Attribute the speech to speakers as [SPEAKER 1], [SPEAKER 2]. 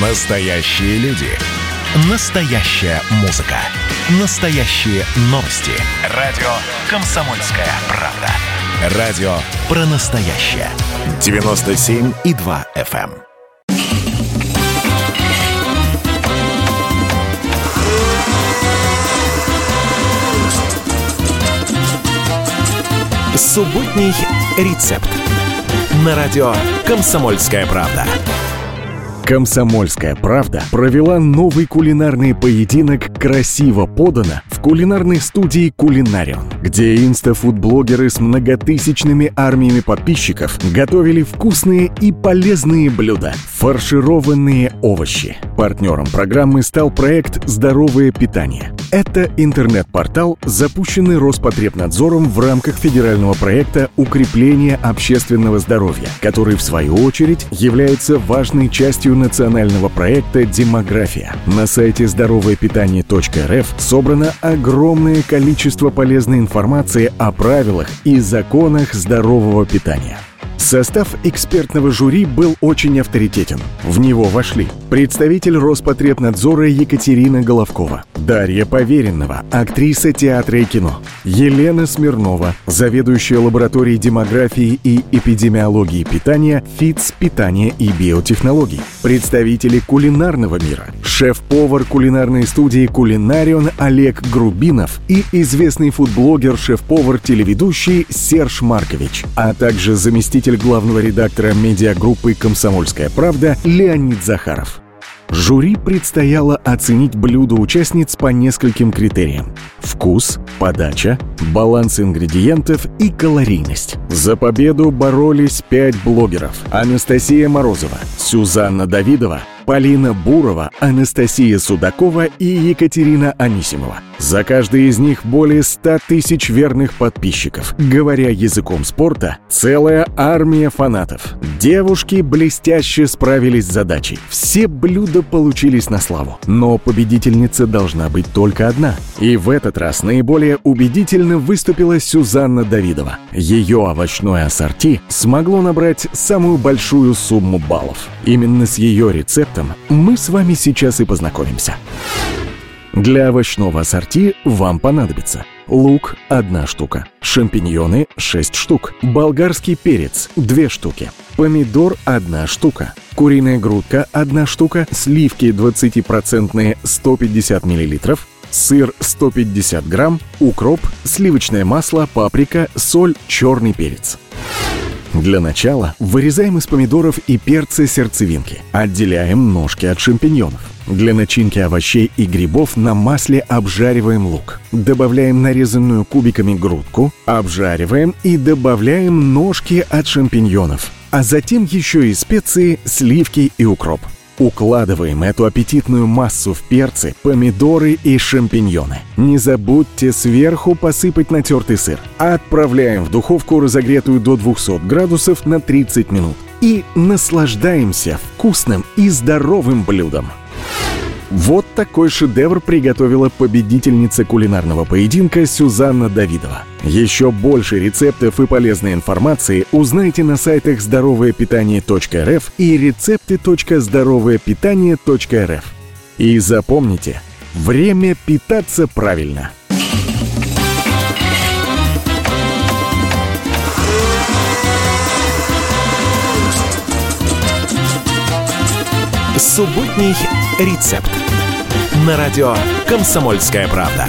[SPEAKER 1] Настоящие люди. Настоящая музыка. Настоящие новости. Радио «Комсомольская правда». Радио про настоящее. 97,2 FM. Субботний рецепт. На радио «Комсомольская правда».
[SPEAKER 2] Комсомольская правда провела новый кулинарный поединок «Красиво подано» в кулинарной студии «Кулинарион», где инстафуд-блогеры с многотысячными армиями подписчиков готовили вкусные и полезные блюда, фаршированные овощи. Партнером программы стал проект «Здоровое питание». Это интернет-портал, запущенный Роспотребнадзором в рамках федерального проекта «Укрепление общественного здоровья», который, в свою очередь, является важной частью национального проекта «Демография». На сайте здоровоепитание.рф собрано огромное количество полезной информации о правилах и законах здорового питания. Состав экспертного жюри был очень авторитетен. В него вошли представитель Роспотребнадзора Екатерина Головкова, Дарья Поверенного, актриса театра и кино, Елена Смирнова, заведующая лабораторией демографии и эпидемиологии питания ФИЦ питания и биотехнологий, представители кулинарного мира, шеф-повар кулинарной студии «Кулинарион» Олег Грубинов и известный фудблогер, шеф-повар, телеведущий Серж Маркович, а также заместитель главного редактора медиагруппы «Комсомольская правда» Леонид Захаров. Жюри предстояло оценить блюдо участниц по нескольким критериям. Вкус, подача, баланс ингредиентов и калорийность. За победу боролись пять блогеров. Анастасия Морозова, Сюзанна Давидова, Полина Бурова, Анастасия Судакова и Екатерина Анисимова. За каждый из них более 100 тысяч верных подписчиков. Говоря языком спорта, целая армия фанатов. Девушки блестяще справились с задачей. Все блюда получились на славу. Но победительница должна быть только одна. И в этот раз наиболее убедительно выступила Сюзанна Давидова. Ее овощное ассорти смогло набрать самую большую сумму баллов. Именно с ее рецептом мы с вами сейчас и познакомимся. Для овощного ассорти вам понадобится лук – одна штука, шампиньоны – 6 штук, болгарский перец – 2 штуки, помидор – одна штука, куриная грудка – одна штука, сливки 20% 150 мл, сыр 150 грамм, укроп, сливочное масло, паприка, соль, черный перец. Для начала вырезаем из помидоров и перца сердцевинки. Отделяем ножки от шампиньонов. Для начинки овощей и грибов на масле обжариваем лук. Добавляем нарезанную кубиками грудку, обжариваем и добавляем ножки от шампиньонов. А затем еще и специи, сливки и укроп. Укладываем эту аппетитную массу в перцы, помидоры и шампиньоны. Не забудьте сверху посыпать натертый сыр. Отправляем в духовку, разогретую до 200 градусов на 30 минут. И наслаждаемся вкусным и здоровым блюдом. Вот такой шедевр приготовила победительница кулинарного поединка Сюзанна Давидова. Еще больше рецептов и полезной информации узнайте на сайтах здоровоепитание.рф и рецепты.здоровоепитание.рф. И запомните, время питаться правильно.
[SPEAKER 1] Субботний рецепт. На радио «Комсомольская правда».